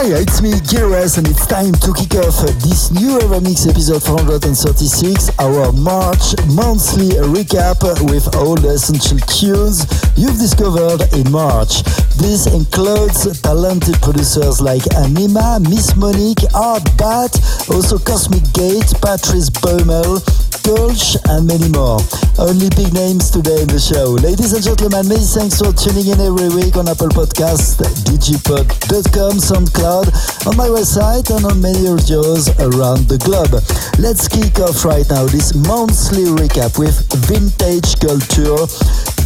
Hi, it's me, Geras, and it's time to kick off this new Evermix episode 436, our March monthly recap with all the essential tunes you've discovered in March. This includes talented producers like Anyma, Miss Monique, ARTBAT, also Cosmic Gate, Patrice Baumel, Kölsch, and many more. Only big names today in the show. Ladies and gentlemen, many thanks for tuning in every week on Apple Podcast, digipod.com, SoundCloud, on my website, and on many radios around the globe. Let's kick off right now this monthly recap with Vintage Culture.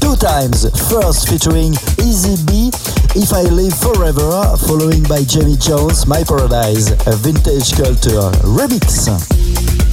Two times. First featuring Easy B, If I Live Forever, following by Jamie Jones, My Paradise, a Vintage Culture remix.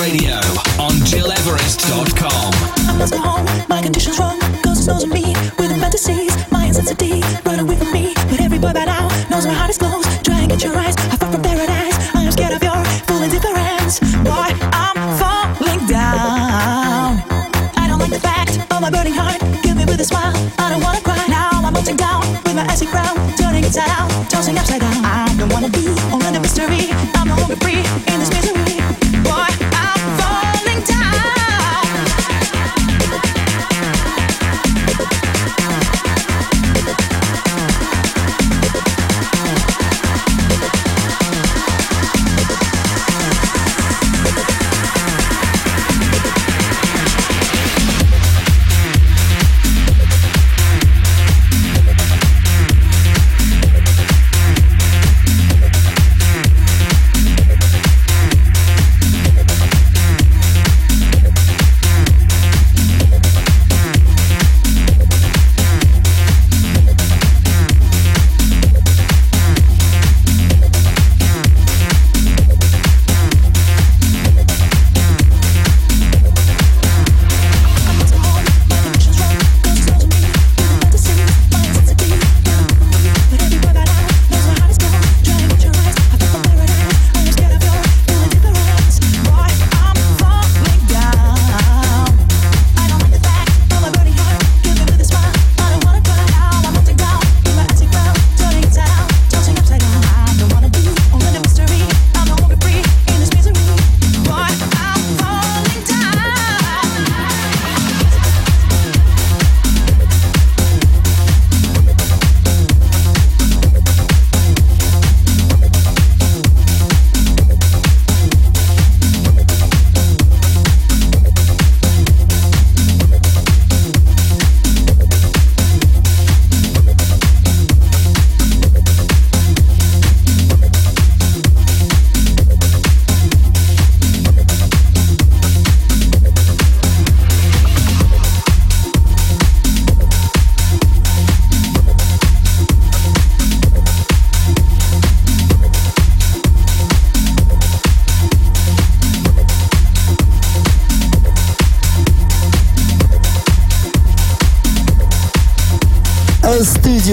Radio on GilEverest.com. My condition's wrong. Me with fantasies, my.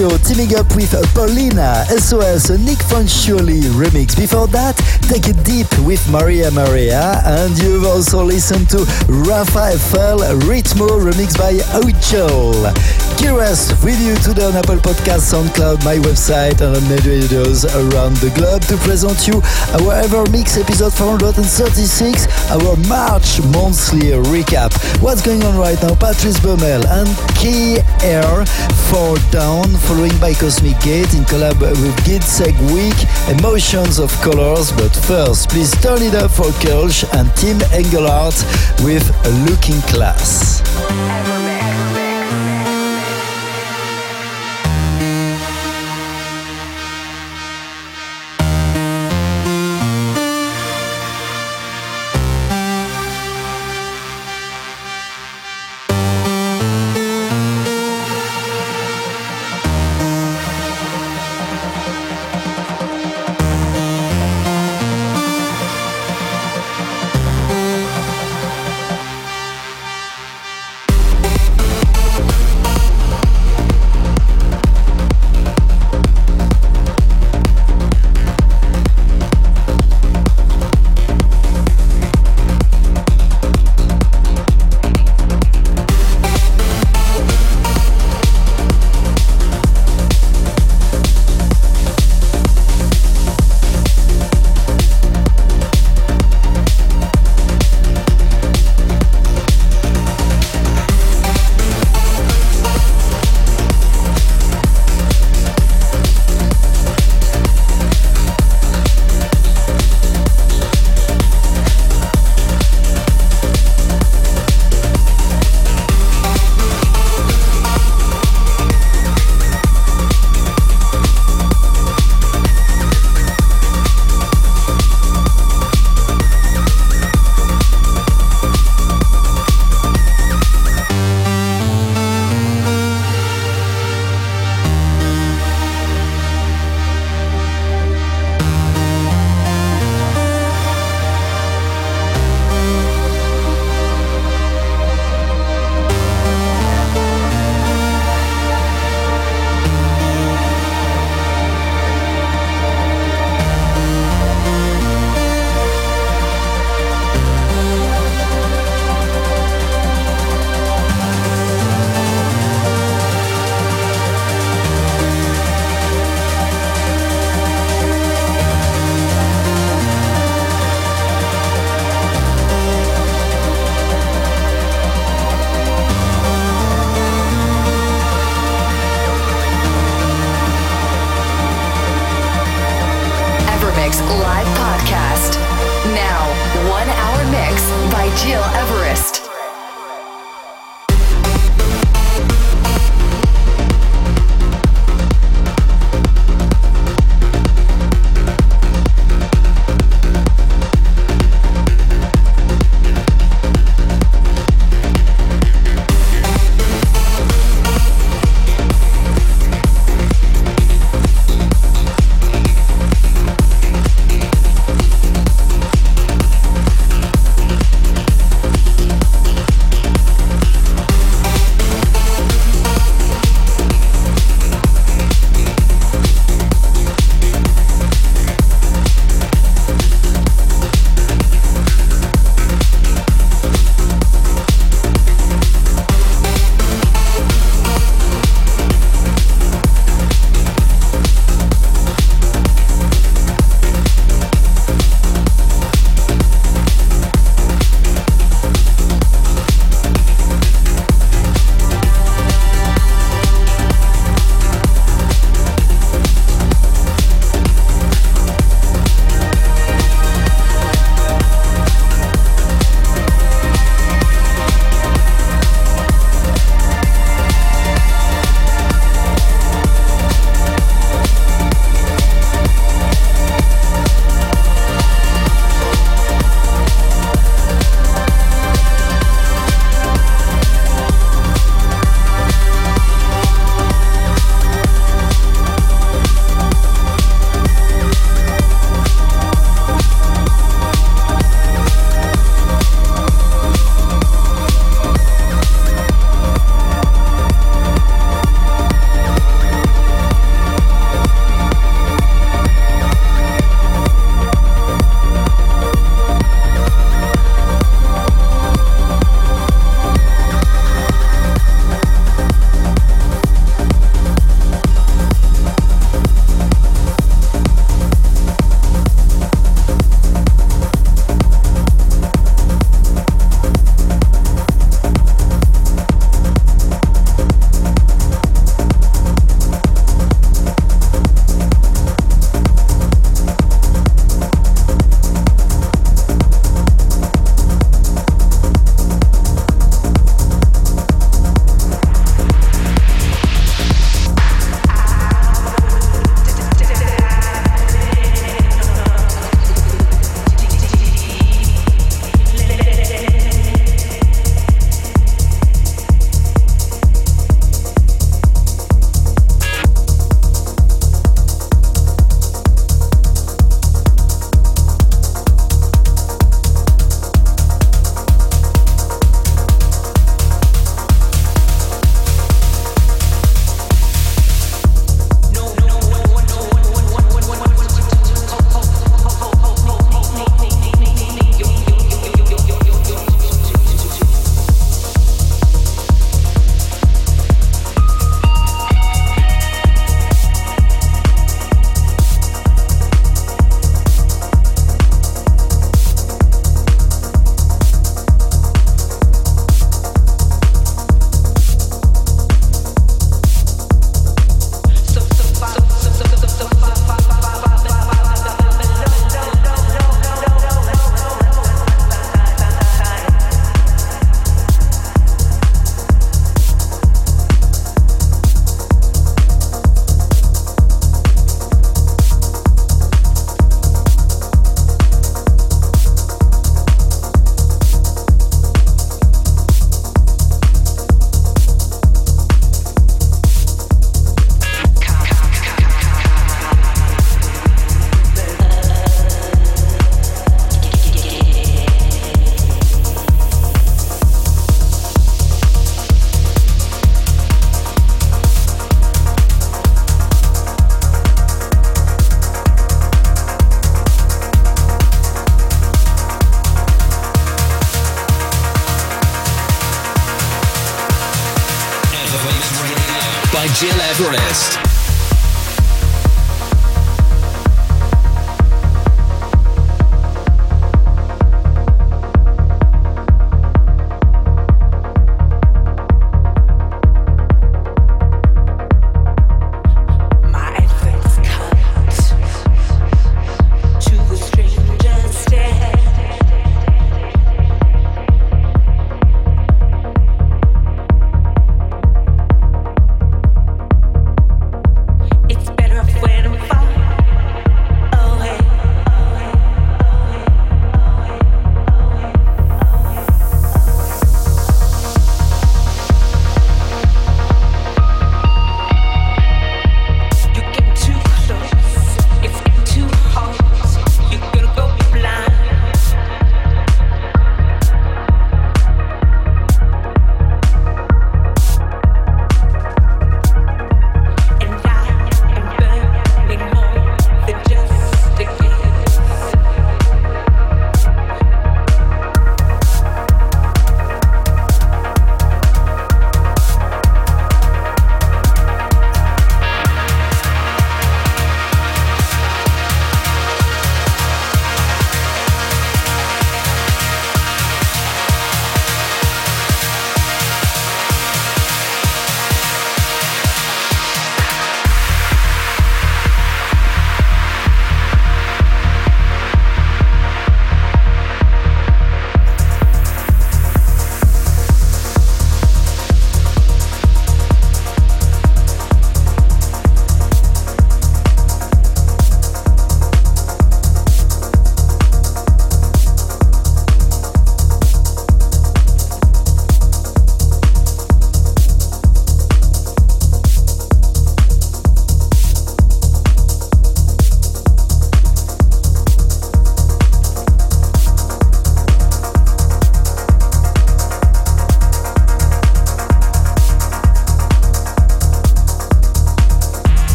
Studio, teaming up with Paulina, SOS, Nic Fanciulli remix. Before that, Take It Deep with Maria Maria, and you've also listened to Rafa FL Ritmo remix by Ocho. Curious with you today on Apple Podcasts, SoundCloud, my website, and on major videos around the globe to present you our Ever Mix episode 436, our March monthly recap. What's going on right now? Patrice Baumel and Key Air for Down, following by Cosmic Gate in collab with Gidseg Week, Emotions of Colors. But first, please turn it up for Kölsch and Tim Engelhardt with Looking Glass. Live podcast. Now, one hour mix by Gil Everest.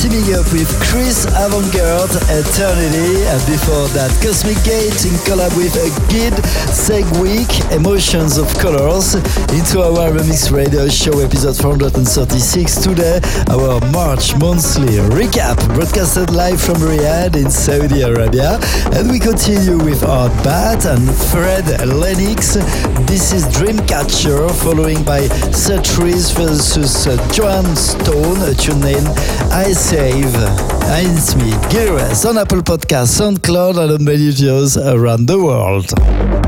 With Chris Avantgarde Eternity. And before that, Cosmic Gate in collab with a Gid Segweek, Emotions of Colors. Into EverMix Radio Show episode 436. Today, our March monthly recap, broadcasted live from Riyadh in Saudi Arabia. And we continue with Art Bat and Fred Lennox. This is Dreamcatcher, following by Setris versus Joan Stone, a tune named I Save. It's me, Gires, on Apple Podcasts, SoundCloud, and on many videos around the world.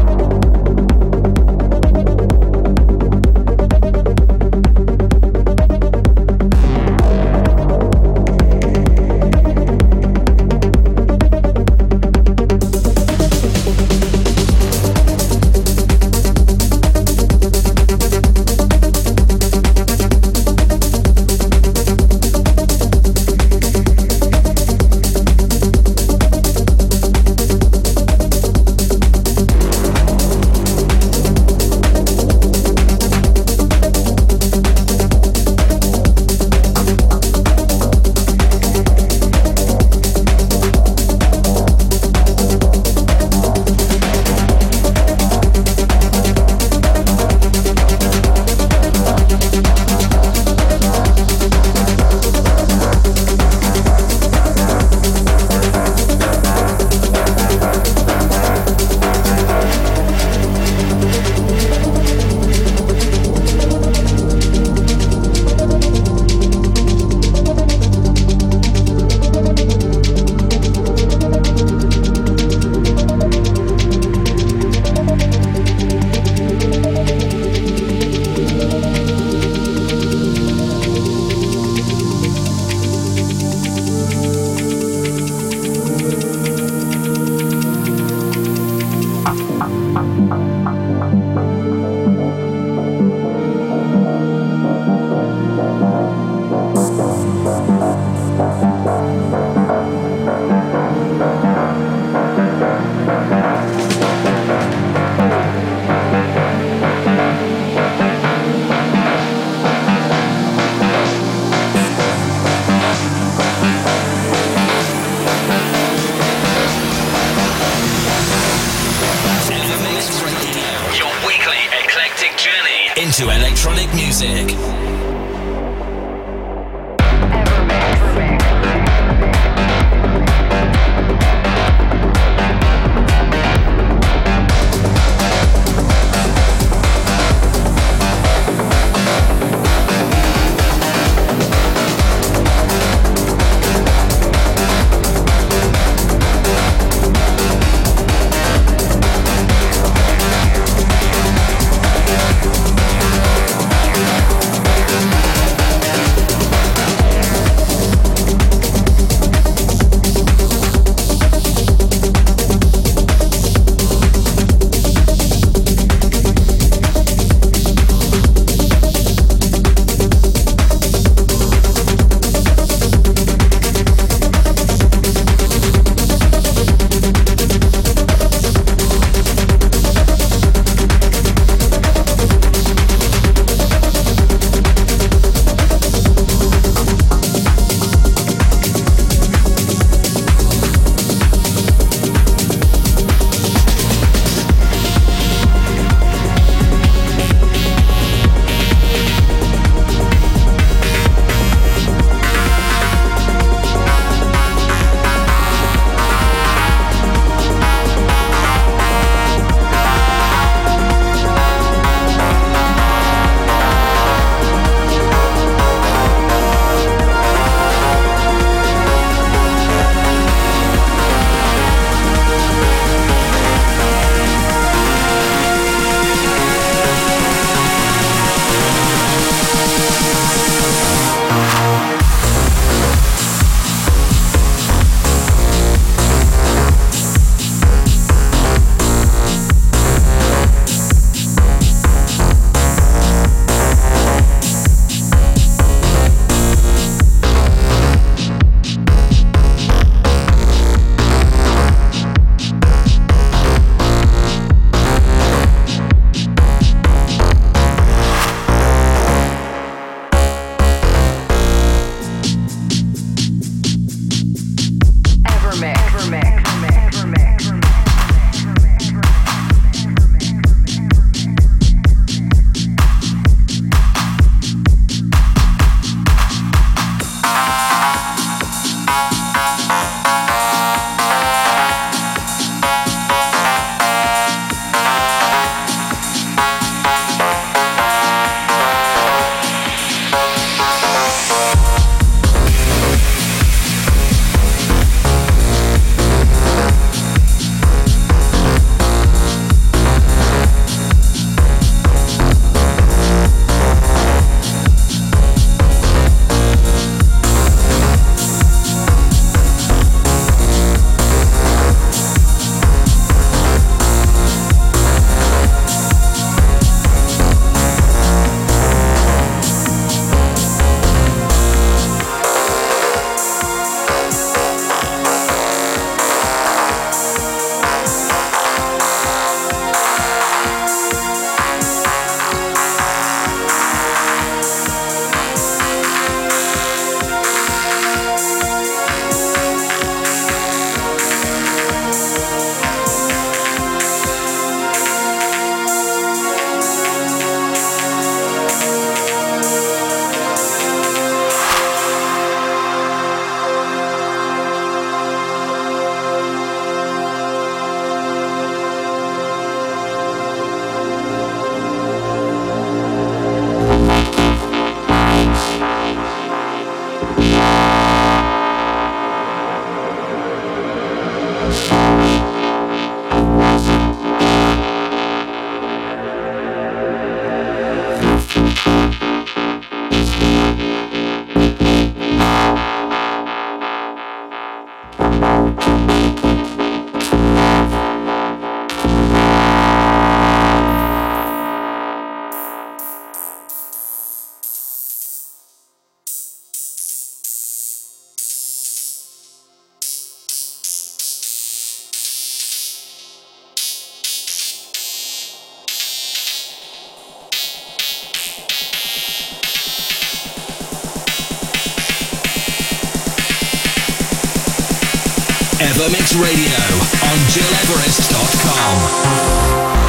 Evermix Radio on GilEverest.com.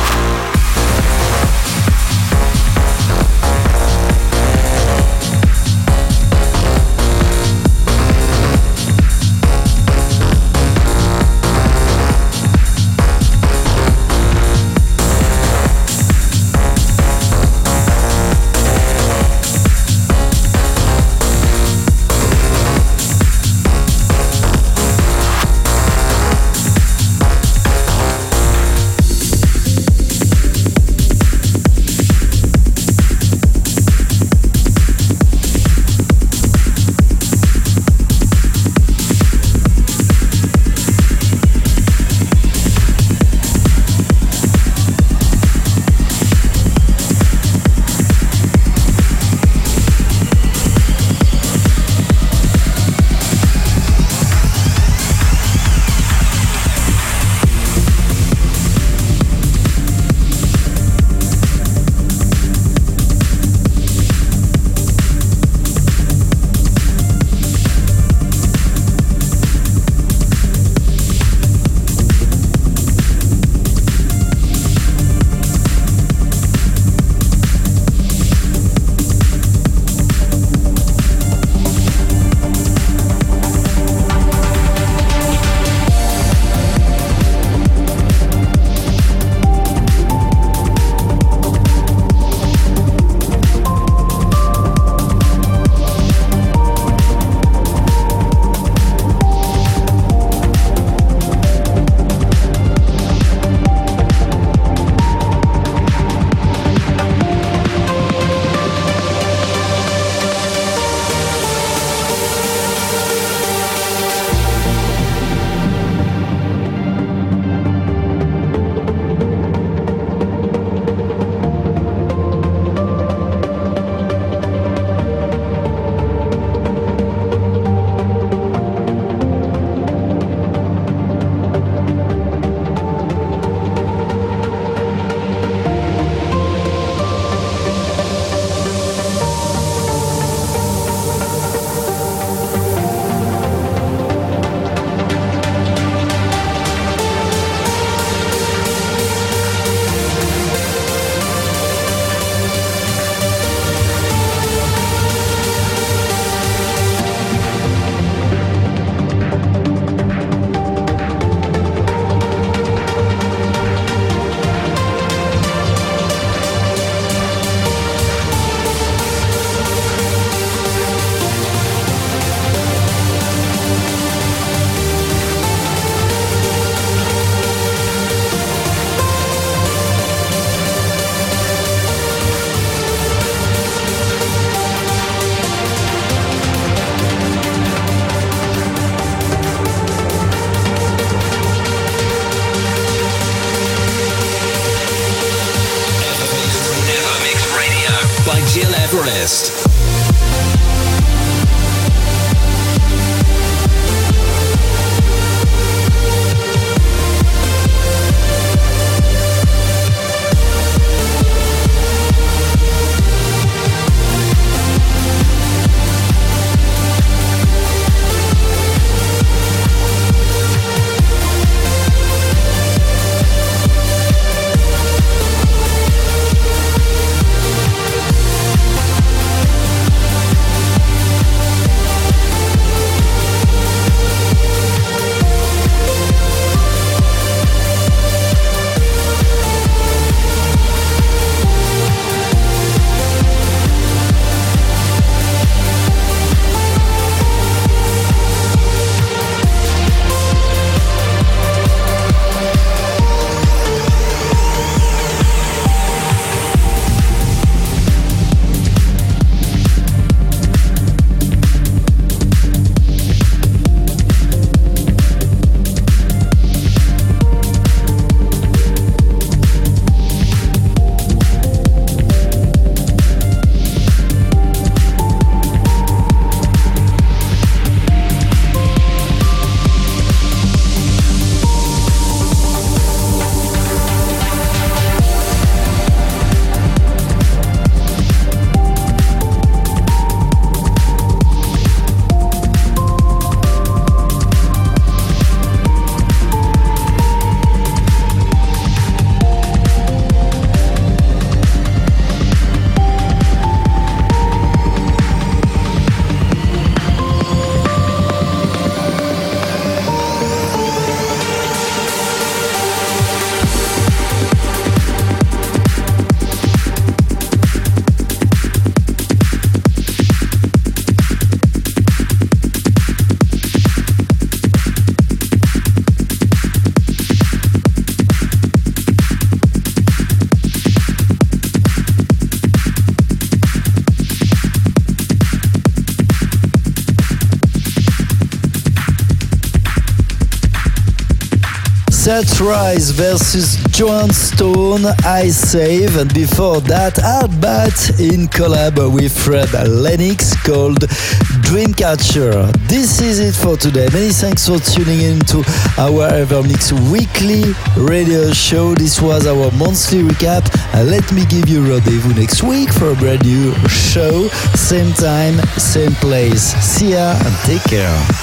Seth Rice versus Joan Stone, I Save, and before that, I Bat in collab with Fred Lennox called Dreamcatcher. This is it for today. Many thanks for tuning in to our EverMix weekly radio show. This was our monthly recap. Uh, let me give you rendezvous next week for a brand new show. Same time, same place. See ya and take care.